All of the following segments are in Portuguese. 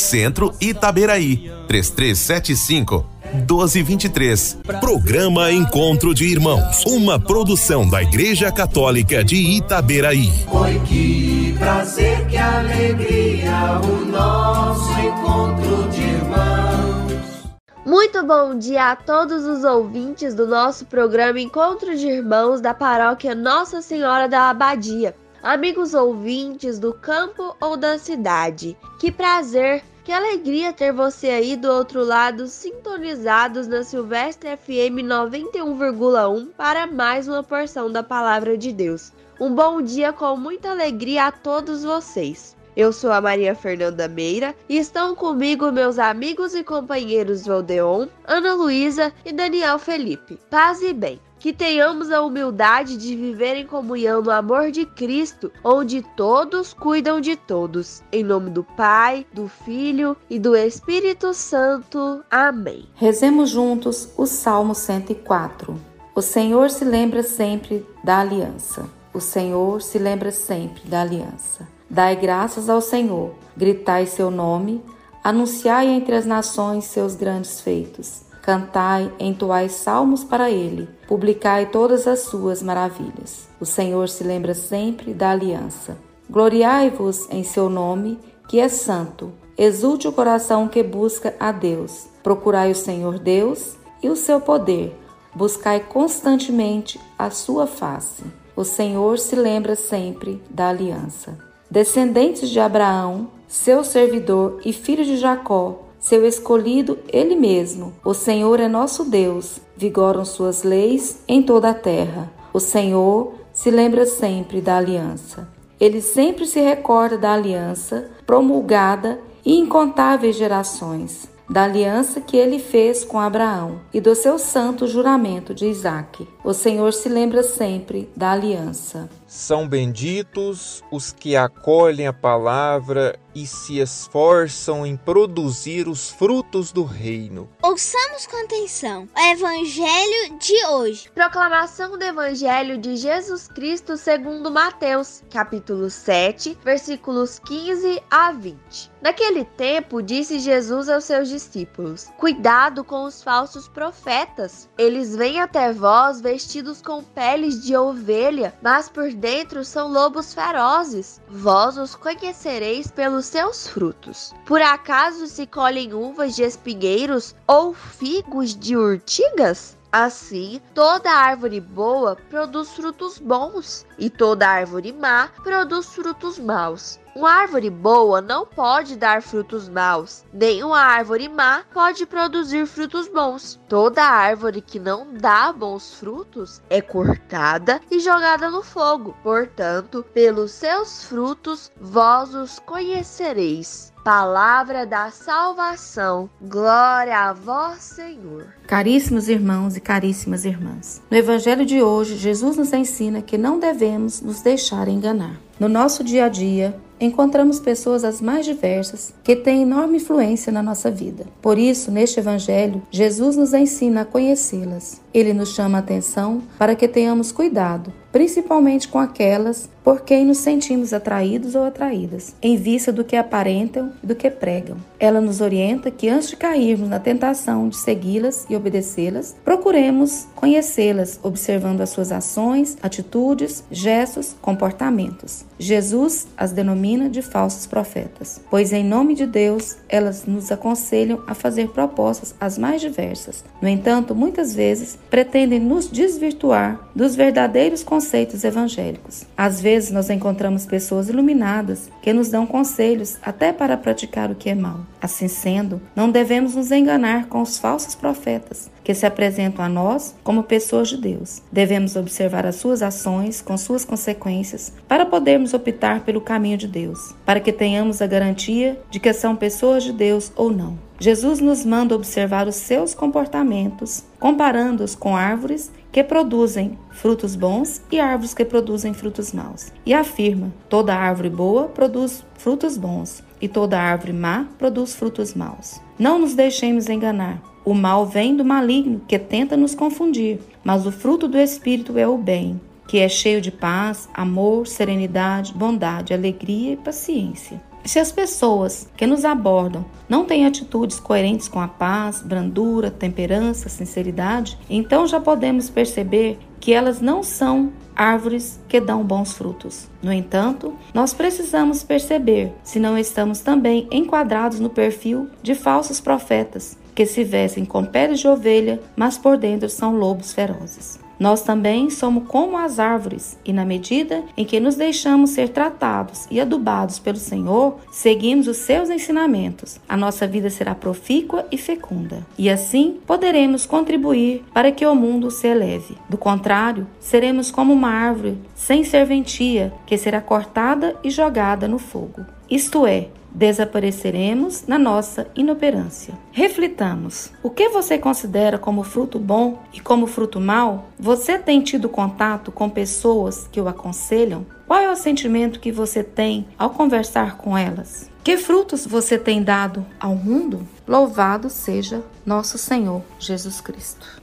Centro Itaberaí, 3375 1223. Programa Encontro de Irmãos, uma produção da Igreja Católica de Itaberaí. Oi, que prazer, que alegria, o nosso encontro de irmãos. Muito bom dia a todos os ouvintes do nosso programa Encontro de Irmãos da Paróquia Nossa Senhora da Abadia. Amigos ouvintes do campo ou da cidade, que prazer que alegria ter você aí do outro lado, sintonizados na Silvestre FM 91,1 para mais uma porção da Palavra de Deus. Um bom dia com muita alegria a todos vocês. Eu sou a Maria Fernanda Meira e estão comigo meus amigos e companheiros Valdeon, Ana Luísa e Daniel Felipe. Paz e bem que tenhamos a humildade de viver em comunhão no amor de Cristo, onde todos cuidam de todos. Em nome do Pai, do Filho e do Espírito Santo. Amém. Rezemos juntos o Salmo 104. O Senhor se lembra sempre da aliança. O Senhor se lembra sempre da aliança. Dai graças ao Senhor, gritai seu nome, anunciai entre as nações seus grandes feitos. Cantai, entoai salmos para ele, publicai todas as suas maravilhas. O Senhor se lembra sempre da aliança. Gloriai-vos em seu nome, que é santo. Exulte o coração que busca a Deus. Procurai o Senhor Deus e o seu poder. Buscai constantemente a sua face. O Senhor se lembra sempre da aliança. Descendentes de Abraão, seu servidor e filho de Jacó, seu escolhido ele mesmo. O Senhor é nosso Deus, vigoram suas leis em toda a terra. O Senhor se lembra sempre da aliança. Ele sempre se recorda da aliança promulgada em incontáveis gerações, da aliança que ele fez com Abraão e do seu santo juramento de Isaque. O Senhor se lembra sempre da aliança. São benditos os que acolhem a palavra e se esforçam em produzir os frutos do reino. Ouçamos com atenção o Evangelho de hoje. Proclamação do Evangelho de Jesus Cristo segundo Mateus, capítulo 7, versículos 15 a 20. Naquele tempo, disse Jesus aos seus discípulos: Cuidado com os falsos profetas. Eles vêm até vós vestidos com peles de ovelha, mas por dentro são lobos ferozes. Vós os conhecereis pelos seus frutos. Por acaso se colhem uvas de espinheiros ou figos de urtigas? Assim, toda árvore boa produz frutos bons, e toda árvore má produz frutos maus. Uma árvore boa não pode dar frutos maus, nem uma árvore má pode produzir frutos bons. Toda árvore que não dá bons frutos é cortada e jogada no fogo. Portanto, pelos seus frutos vós os conhecereis. Palavra da salvação. Glória a vós, Senhor. Caríssimos irmãos e caríssimas irmãs, no Evangelho de hoje, Jesus nos ensina que não devemos nos deixar enganar. No nosso dia a dia, encontramos pessoas as mais diversas que têm enorme influência na nossa vida. Por isso, neste Evangelho, Jesus nos ensina a conhecê-las. Ele nos chama a atenção para que tenhamos cuidado principalmente com aquelas por quem nos sentimos atraídos ou atraídas, em vista do que aparentam e do que pregam. Ela nos orienta que antes de cairmos na tentação de segui-las e obedecê-las, procuremos conhecê-las, observando as suas ações, atitudes, gestos, comportamentos. Jesus as denomina de falsos profetas, pois em nome de Deus elas nos aconselham a fazer propostas as mais diversas. No entanto, muitas vezes pretendem nos desvirtuar dos verdadeiros conceitos evangélicos. Às vezes nós encontramos pessoas iluminadas que nos dão conselhos até para praticar o que é mal. Assim sendo, não devemos nos enganar com os falsos profetas que se apresentam a nós como pessoas de Deus. Devemos observar as suas ações com suas consequências para podermos optar pelo caminho de Deus, para que tenhamos a garantia de que são pessoas de Deus ou não. Jesus nos manda observar os seus comportamentos, comparando-os com árvores que produzem frutos bons e árvores que produzem frutos maus. E afirma: toda árvore boa produz frutos bons, e toda árvore má produz frutos maus. Não nos deixemos enganar. O mal vem do maligno que tenta nos confundir, mas o fruto do Espírito é o bem, que é cheio de paz, amor, serenidade, bondade, alegria e paciência. Se as pessoas que nos abordam não têm atitudes coerentes com a paz, brandura, temperança, sinceridade, então já podemos perceber que elas não são árvores que dão bons frutos. No entanto, nós precisamos perceber se não estamos também enquadrados no perfil de falsos profetas que se vestem com peles de ovelha, mas por dentro são lobos ferozes. Nós também somos como as árvores, e na medida em que nos deixamos ser tratados e adubados pelo Senhor, seguimos os seus ensinamentos, a nossa vida será profícua e fecunda, e assim poderemos contribuir para que o mundo se eleve. Do contrário, seremos como uma árvore sem serventia que será cortada e jogada no fogo. Isto é, desapareceremos na nossa inoperância. Reflitamos: o que você considera como fruto bom e como fruto mau? Você tem tido contato com pessoas que o aconselham? Qual é o sentimento que você tem ao conversar com elas? Que frutos você tem dado ao mundo? Louvado seja nosso Senhor Jesus Cristo.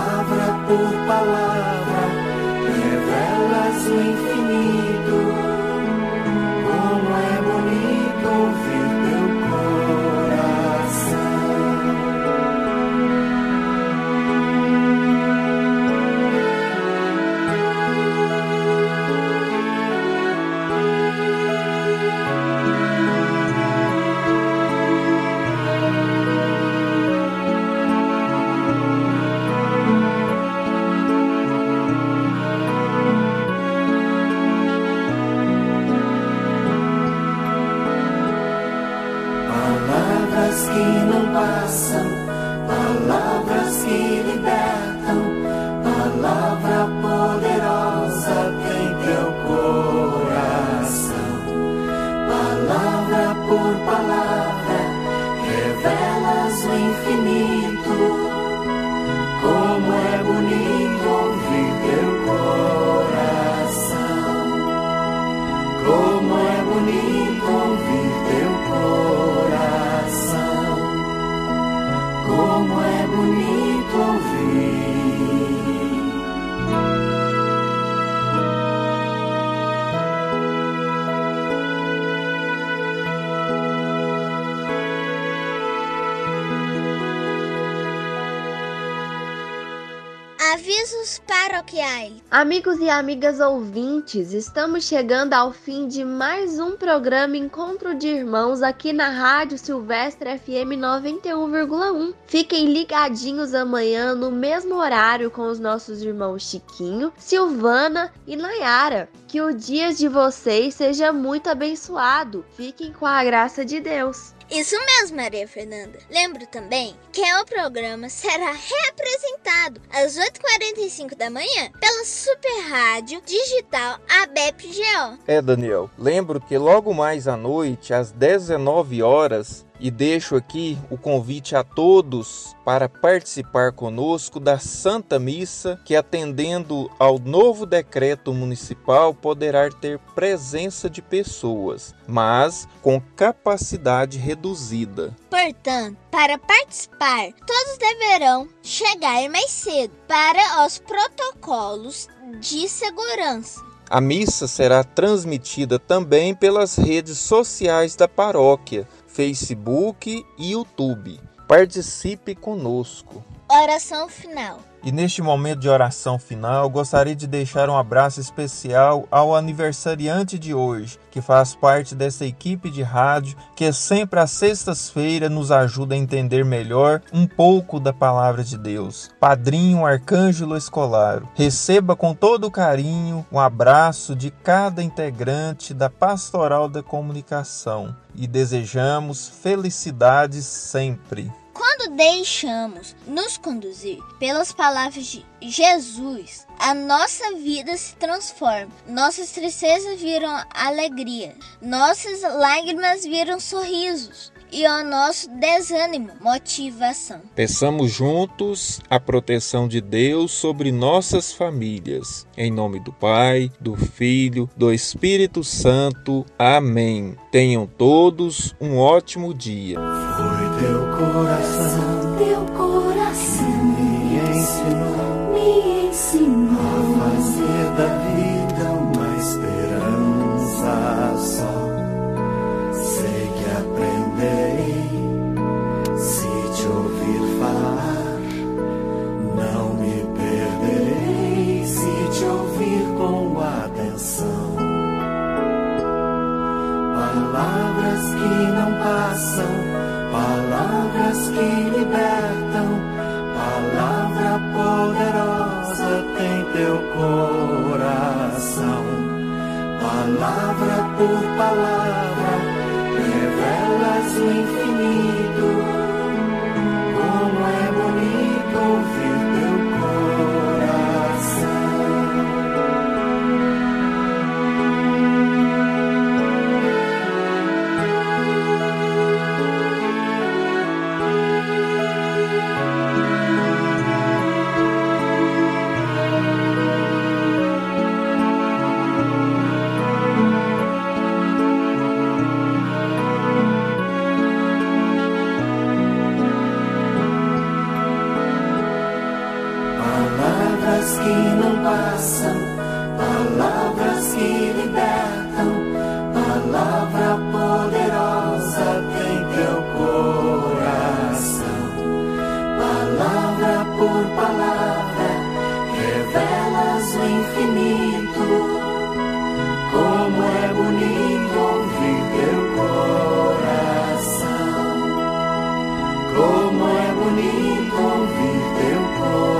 palavra por palavra. Infinito, como Avisos paroquiais. Amigos e amigas ouvintes, estamos chegando ao fim de mais um programa Encontro de Irmãos aqui na Rádio Silvestre FM 91,1. Fiquem ligadinhos amanhã no mesmo horário com os nossos irmãos Chiquinho, Silvana e Nayara. Que o dia de vocês seja muito abençoado. Fiquem com a graça de Deus. Isso mesmo, Maria Fernanda. Lembro também que o programa será representado às 8h45 da manhã pela Super Rádio Digital ABEP-GO. É, Daniel. Lembro que logo mais à noite, às 19 horas, e deixo aqui o convite a todos para participar conosco da Santa Missa, que atendendo ao novo decreto municipal poderá ter presença de pessoas, mas com capacidade reduzida. Portanto, para participar, todos deverão chegar mais cedo para os protocolos de segurança. A missa será transmitida também pelas redes sociais da paróquia Facebook e YouTube. Participe conosco. Oração final. E neste momento de oração final, gostaria de deixar um abraço especial ao aniversariante de hoje, que faz parte dessa equipe de rádio que sempre às sextas-feiras nos ajuda a entender melhor um pouco da palavra de Deus. Padrinho Arcângelo Escolaro, receba com todo carinho um abraço de cada integrante da Pastoral da Comunicação e desejamos felicidades sempre. Quando deixamos nos conduzir pelas palavras de Jesus, a nossa vida se transforma. Nossas tristezas viram alegria, nossas lágrimas viram sorrisos e o nosso desânimo, motivação. Peçamos juntos a proteção de Deus sobre nossas famílias. Em nome do Pai, do Filho, do Espírito Santo. Amém. Tenham todos um ótimo dia. Foi Palavra por palavra, revelas o infinito. O infinito. Como é bonito ouvir teu coração. Como é bonito ouvir teu coração.